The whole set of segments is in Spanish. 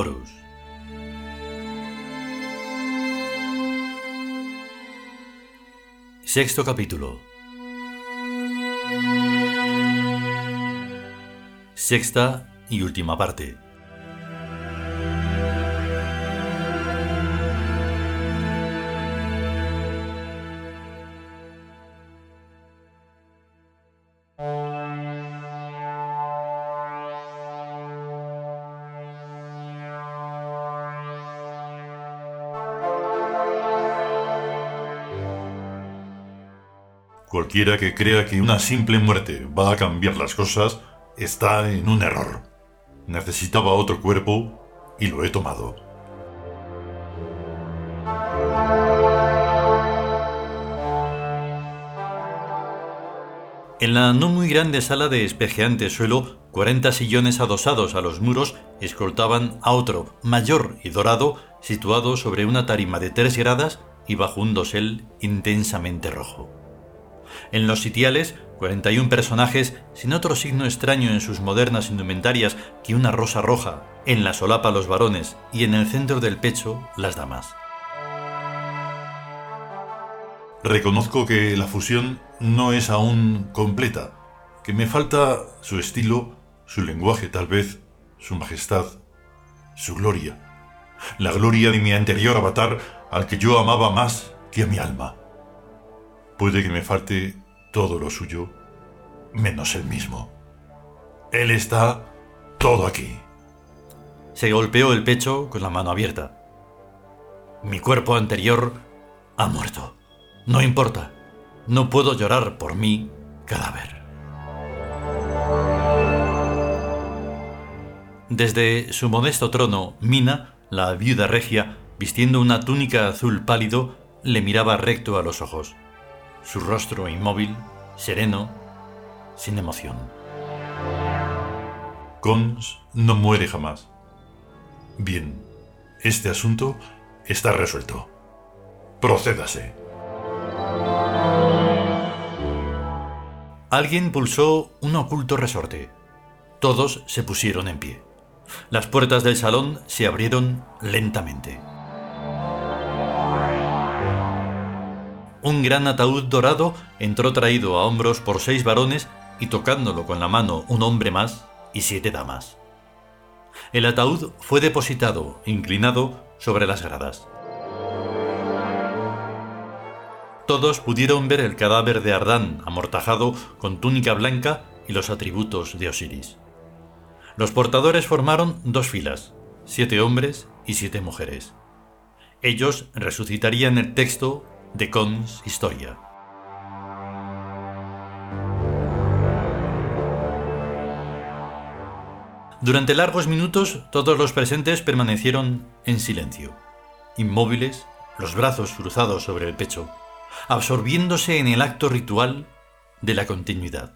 Horus. Sexto capítulo. Sexta y última parte. Cualquiera que crea que una simple muerte va a cambiar las cosas está en un error. Necesitaba otro cuerpo y lo he tomado. En la no muy grande sala de espejeante suelo, 40 sillones adosados a los muros escoltaban a otro, mayor y dorado, situado sobre una tarima de tres gradas y bajo un dosel intensamente rojo. En los sitiales, 41 personajes sin otro signo extraño en sus modernas indumentarias que una rosa roja, en la solapa los varones y en el centro del pecho las damas. Reconozco que la fusión no es aún completa, que me falta su estilo, su lenguaje tal vez, su majestad, su gloria, la gloria de mi anterior avatar al que yo amaba más que a mi alma. Puede que me falte todo lo suyo, menos el mismo. Él está todo aquí. Se golpeó el pecho con la mano abierta. Mi cuerpo anterior ha muerto. No importa. No puedo llorar por mi cadáver. Desde su modesto trono, Mina, la viuda regia, vistiendo una túnica azul pálido, le miraba recto a los ojos su rostro inmóvil, sereno, sin emoción. Cons no muere jamás. Bien, este asunto está resuelto. Procédase. Alguien pulsó un oculto resorte. Todos se pusieron en pie. Las puertas del salón se abrieron lentamente. Un gran ataúd dorado entró traído a hombros por seis varones y tocándolo con la mano un hombre más y siete damas. El ataúd fue depositado, inclinado, sobre las gradas. Todos pudieron ver el cadáver de Ardán amortajado con túnica blanca y los atributos de Osiris. Los portadores formaron dos filas, siete hombres y siete mujeres. Ellos resucitarían el texto de Cons Historia. Durante largos minutos todos los presentes permanecieron en silencio, inmóviles, los brazos cruzados sobre el pecho, absorbiéndose en el acto ritual de la continuidad.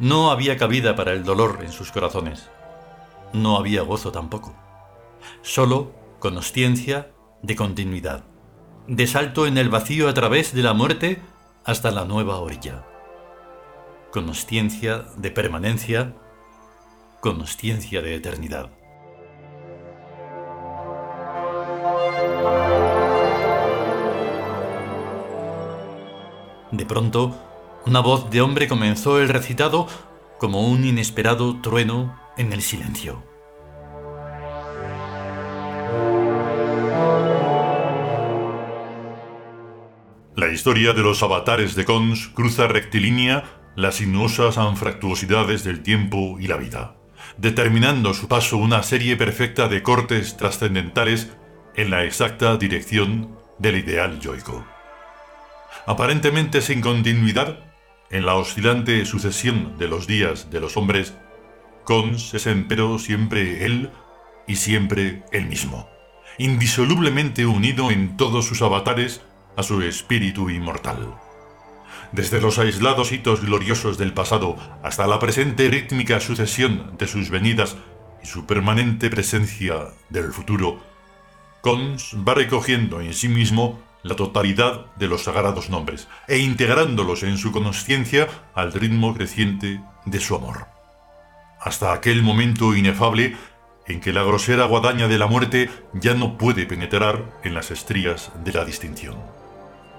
No había cabida para el dolor en sus corazones no había gozo tampoco. Solo consciencia de continuidad, de salto en el vacío a través de la muerte hasta la nueva orilla. Consciencia de permanencia, consciencia de eternidad. De pronto, una voz de hombre comenzó el recitado como un inesperado trueno en el silencio. La historia de los avatares de Cons cruza rectilínea las sinuosas anfractuosidades del tiempo y la vida, determinando su paso una serie perfecta de cortes trascendentales en la exacta dirección del ideal yoico. Aparentemente sin continuidad, en la oscilante sucesión de los días de los hombres, Cons es empero siempre él y siempre él mismo, indisolublemente unido en todos sus avatares a su espíritu inmortal. Desde los aislados hitos gloriosos del pasado hasta la presente rítmica sucesión de sus venidas y su permanente presencia del futuro, Cons va recogiendo en sí mismo la totalidad de los sagrados nombres e integrándolos en su conciencia al ritmo creciente de su amor hasta aquel momento inefable en que la grosera guadaña de la muerte ya no puede penetrar en las estrías de la distinción.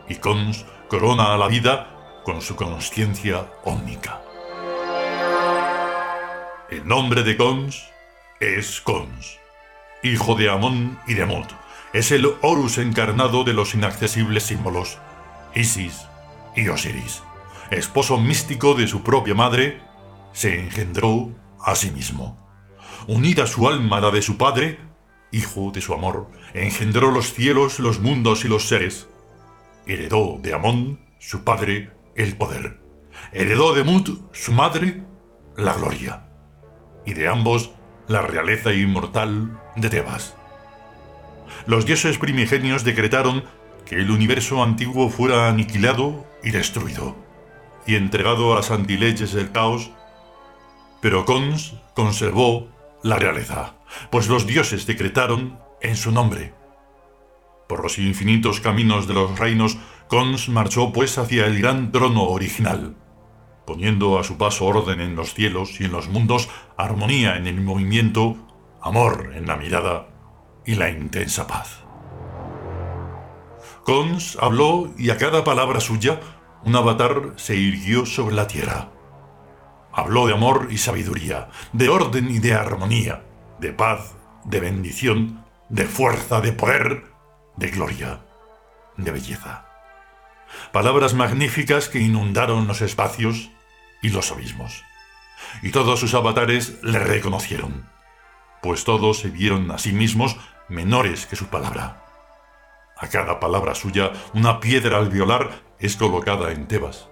Y Cons corona a la vida con su conciencia ómnica. El nombre de Cons es Cons, hijo de Amón y de Amot. Es el Horus encarnado de los inaccesibles símbolos, Isis y Osiris. Esposo místico de su propia madre, se engendró a sí mismo. Unida su alma a la de su padre, hijo de su amor, engendró los cielos, los mundos y los seres. Heredó de Amón, su padre, el poder. Heredó de Mut, su madre, la gloria. Y de ambos, la realeza inmortal de Tebas. Los dioses primigenios decretaron que el universo antiguo fuera aniquilado y destruido, y entregado a las antileyes del caos, pero Cons conservó la realeza, pues los dioses decretaron en su nombre. Por los infinitos caminos de los reinos, Cons marchó pues hacia el gran trono original, poniendo a su paso orden en los cielos y en los mundos, armonía en el movimiento, amor en la mirada y la intensa paz. Cons habló y a cada palabra suya un avatar se irguió sobre la tierra. Habló de amor y sabiduría, de orden y de armonía, de paz, de bendición, de fuerza, de poder, de gloria, de belleza. Palabras magníficas que inundaron los espacios y los abismos. Y todos sus avatares le reconocieron, pues todos se vieron a sí mismos menores que su palabra. A cada palabra suya, una piedra al violar es colocada en Tebas.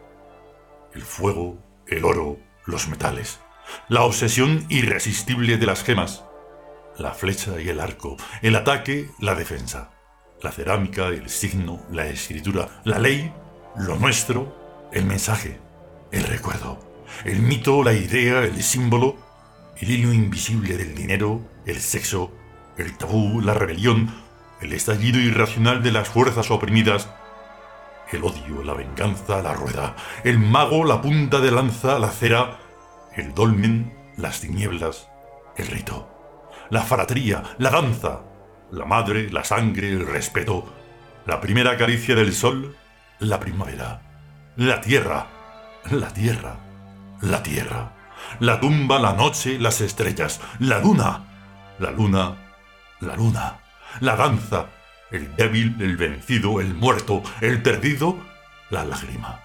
El fuego, el oro, los metales, la obsesión irresistible de las gemas, la flecha y el arco, el ataque, la defensa, la cerámica, el signo, la escritura, la ley, lo nuestro, el mensaje, el recuerdo, el mito, la idea, el símbolo, el hilo invisible del dinero, el sexo, el tabú, la rebelión, el estallido irracional de las fuerzas oprimidas, el odio, la venganza, la rueda, el mago, la punta de lanza, la cera, el dolmen, las tinieblas, el rito, la fratría, la danza, la madre, la sangre, el respeto, la primera caricia del sol, la primavera, la tierra, la tierra, la tierra, la tumba, la noche, las estrellas, la luna, la luna, la luna, la danza, el débil, el vencido, el muerto, el perdido, la lágrima.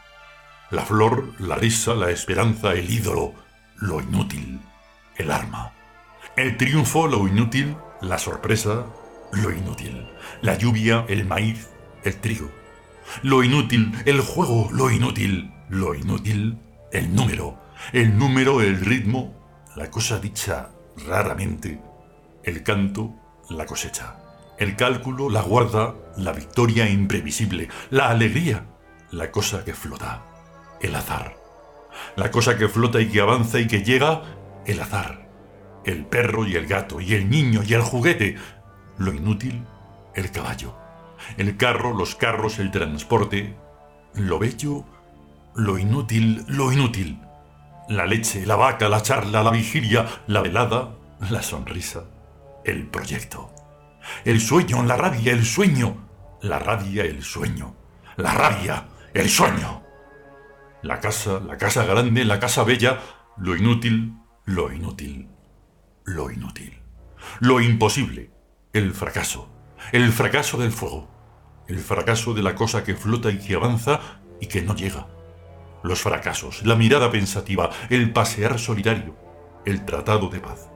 La flor, la risa, la esperanza, el ídolo, lo inútil, el arma. El triunfo, lo inútil, la sorpresa, lo inútil. La lluvia, el maíz, el trigo. Lo inútil, el juego, lo inútil. Lo inútil, el número. El número, el ritmo, la cosa dicha raramente. El canto, la cosecha. El cálculo, la guarda, la victoria imprevisible, la alegría, la cosa que flota, el azar. La cosa que flota y que avanza y que llega, el azar. El perro y el gato, y el niño y el juguete. Lo inútil, el caballo. El carro, los carros, el transporte. Lo bello, lo inútil, lo inútil. La leche, la vaca, la charla, la vigilia, la velada, la sonrisa, el proyecto. El sueño, la rabia, el sueño. La rabia, el sueño. La rabia, el sueño. La casa, la casa grande, la casa bella, lo inútil, lo inútil, lo inútil. Lo imposible, el fracaso, el fracaso del fuego, el fracaso de la cosa que flota y que avanza y que no llega. Los fracasos, la mirada pensativa, el pasear solidario, el tratado de paz,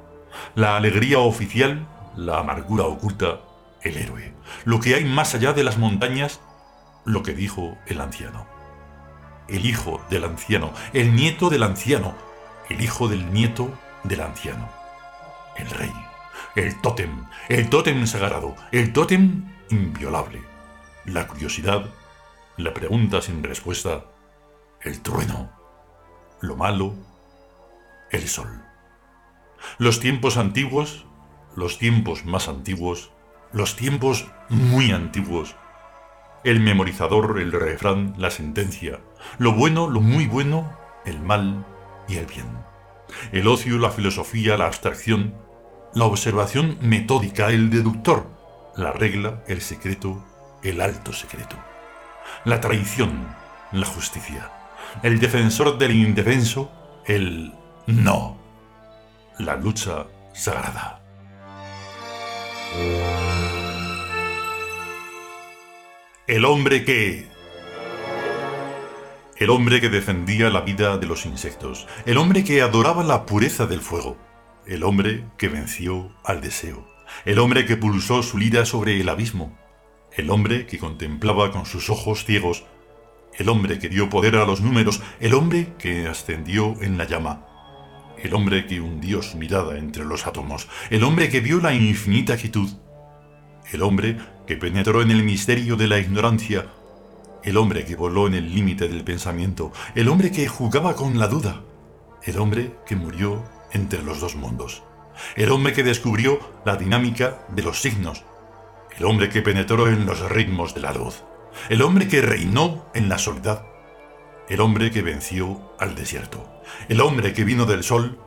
la alegría oficial la amargura oculta, el héroe, lo que hay más allá de las montañas, lo que dijo el anciano. El hijo del anciano, el nieto del anciano, el hijo del nieto del anciano. El rey, el tótem, el tótem sagrado, el tótem inviolable. La curiosidad, la pregunta sin respuesta, el trueno, lo malo, el sol. Los tiempos antiguos los tiempos más antiguos, los tiempos muy antiguos, el memorizador, el refrán, la sentencia, lo bueno, lo muy bueno, el mal y el bien, el ocio, la filosofía, la abstracción, la observación metódica, el deductor, la regla, el secreto, el alto secreto, la traición, la justicia, el defensor del indefenso, el no, la lucha sagrada. El hombre que... El hombre que defendía la vida de los insectos, el hombre que adoraba la pureza del fuego, el hombre que venció al deseo, el hombre que pulsó su lira sobre el abismo, el hombre que contemplaba con sus ojos ciegos, el hombre que dio poder a los números, el hombre que ascendió en la llama, el hombre que hundió su mirada entre los átomos, el hombre que vio la infinita quietud, el hombre que penetró en el misterio de la ignorancia, el hombre que voló en el límite del pensamiento, el hombre que jugaba con la duda, el hombre que murió entre los dos mundos. El hombre que descubrió la dinámica de los signos. El hombre que penetró en los ritmos de la luz. El hombre que reinó en la soledad. El hombre que venció al desierto. El hombre que vino del sol.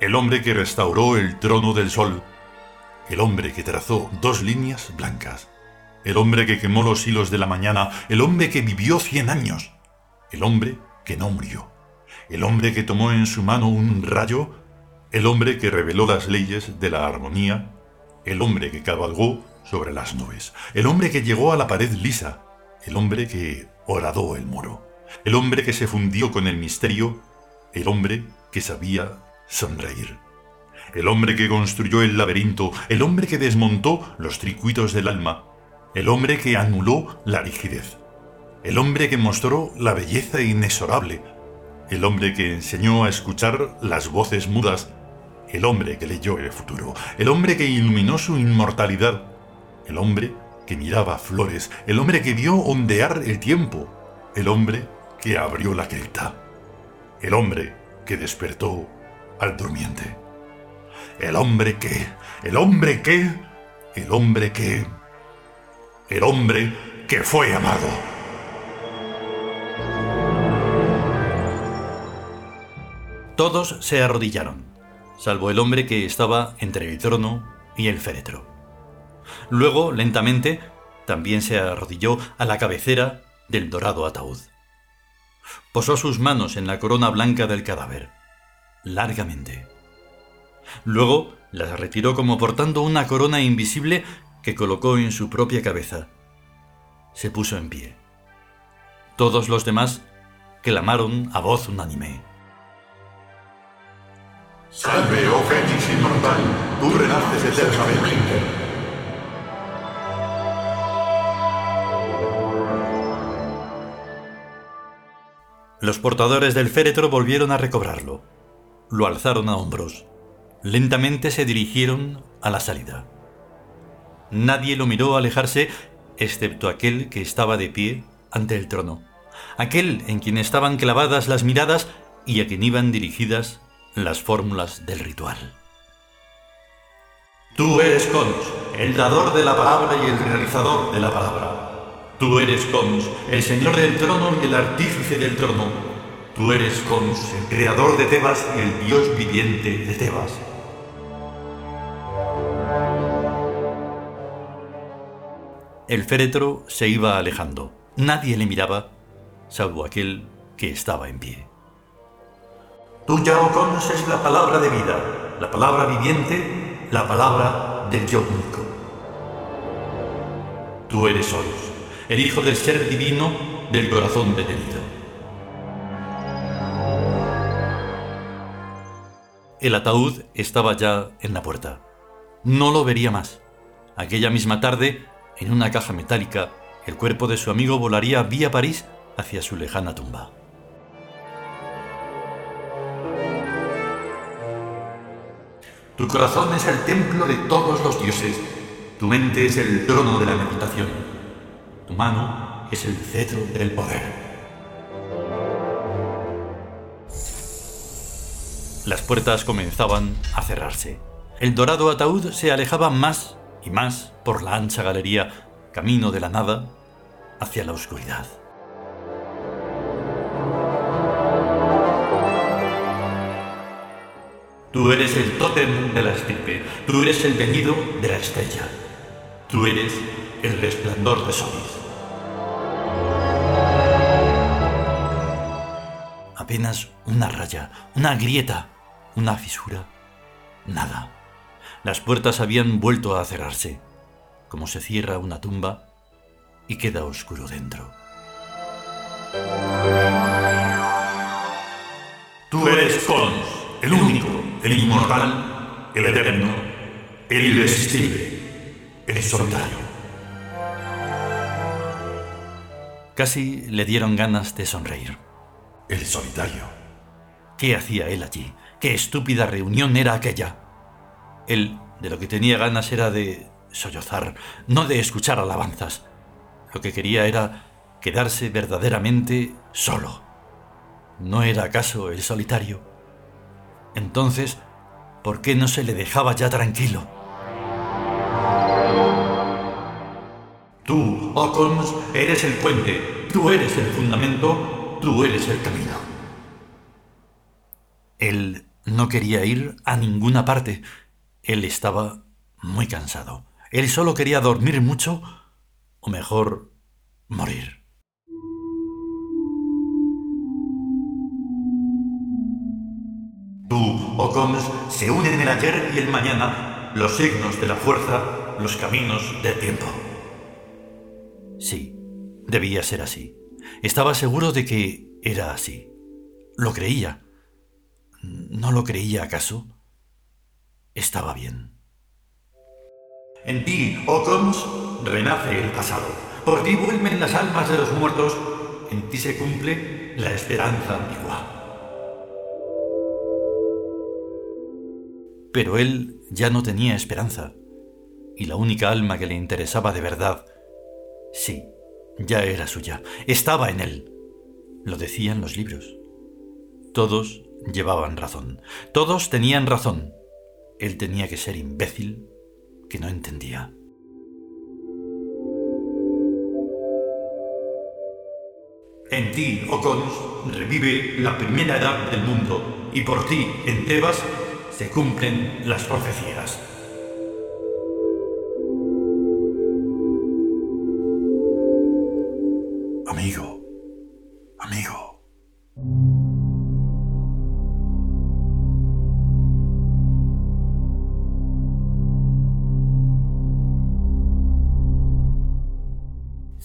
El hombre que restauró el trono del sol. El hombre que trazó dos líneas blancas. El hombre que quemó los hilos de la mañana. El hombre que vivió cien años. El hombre que no murió. El hombre que tomó en su mano un rayo el hombre que reveló las leyes de la armonía, el hombre que cabalgó sobre las nubes, el hombre que llegó a la pared lisa, el hombre que horadó el muro, el hombre que se fundió con el misterio, el hombre que sabía sonreír, el hombre que construyó el laberinto, el hombre que desmontó los tricuitos del alma, el hombre que anuló la rigidez, el hombre que mostró la belleza inexorable, el hombre que enseñó a escuchar las voces mudas, el hombre que leyó el futuro, el hombre que iluminó su inmortalidad, el hombre que miraba flores, el hombre que vio ondear el tiempo, el hombre que abrió la cripta, el hombre que despertó al durmiente, el hombre que, el hombre que, el hombre que, el hombre que fue amado. Todos se arrodillaron salvo el hombre que estaba entre el trono y el féretro. Luego, lentamente, también se arrodilló a la cabecera del dorado ataúd. Posó sus manos en la corona blanca del cadáver, largamente. Luego las retiró como portando una corona invisible que colocó en su propia cabeza. Se puso en pie. Todos los demás clamaron a voz unánime. Salve, oh Fénix inmortal, tú renaces eternamente. Los portadores del féretro volvieron a recobrarlo. Lo alzaron a hombros. Lentamente se dirigieron a la salida. Nadie lo miró alejarse excepto aquel que estaba de pie ante el trono, aquel en quien estaban clavadas las miradas y a quien iban dirigidas las fórmulas del ritual. Tú eres Cons, el dador de la palabra y el realizador de la palabra. Tú eres Cons, el señor del trono y el artífice del trono. Tú eres Cons, el creador de Tebas y el dios viviente de Tebas. El féretro se iba alejando. Nadie le miraba, salvo aquel que estaba en pie. Tuya, oh Cons, es la palabra de vida, la palabra viviente, la palabra del yo único. Tú eres Horus, el hijo del ser divino del corazón detenido. El ataúd estaba ya en la puerta. No lo vería más. Aquella misma tarde, en una caja metálica, el cuerpo de su amigo volaría vía París hacia su lejana tumba. Tu corazón es el templo de todos los dioses. Tu mente es el trono de la meditación. Tu mano es el cetro del poder. Las puertas comenzaban a cerrarse. El dorado ataúd se alejaba más y más por la ancha galería, camino de la nada, hacia la oscuridad. Tú eres el tótem de la estirpe, tú eres el venido de la estrella, tú eres el resplandor de Solís. Apenas una raya, una grieta, una fisura, nada. Las puertas habían vuelto a cerrarse, como se cierra una tumba y queda oscuro dentro. Tú eres Cons, el único, el inmortal, el eterno, el irresistible, el solitario. Casi le dieron ganas de sonreír. El solitario. ¿Qué hacía él allí? ¿Qué estúpida reunión era aquella? Él de lo que tenía ganas era de sollozar, no de escuchar alabanzas. Lo que quería era quedarse verdaderamente solo. ¿No era acaso el solitario? Entonces, ¿por qué no se le dejaba ya tranquilo? Tú, Ocons, eres el puente, tú eres el fundamento, tú eres el camino. Él no quería ir a ninguna parte. Él estaba muy cansado. Él solo quería dormir mucho, o mejor, morir. Tú, Ocons, se unen el ayer y el mañana, los signos de la fuerza, los caminos del tiempo. Sí, debía ser así. Estaba seguro de que era así. Lo creía. ¿No lo creía acaso? Estaba bien. En ti, Ocons, renace el pasado. Por ti vuelven las almas de los muertos. En ti se cumple la esperanza antigua. Pero él ya no tenía esperanza, y la única alma que le interesaba de verdad, sí, ya era suya, estaba en él. Lo decían los libros. Todos llevaban razón, todos tenían razón. Él tenía que ser imbécil que no entendía. En ti, Ocons, revive la primera edad del mundo, y por ti, en Tebas, se cumplen las profecías.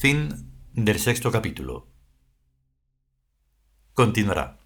Fin del sexto capítulo. Continuará.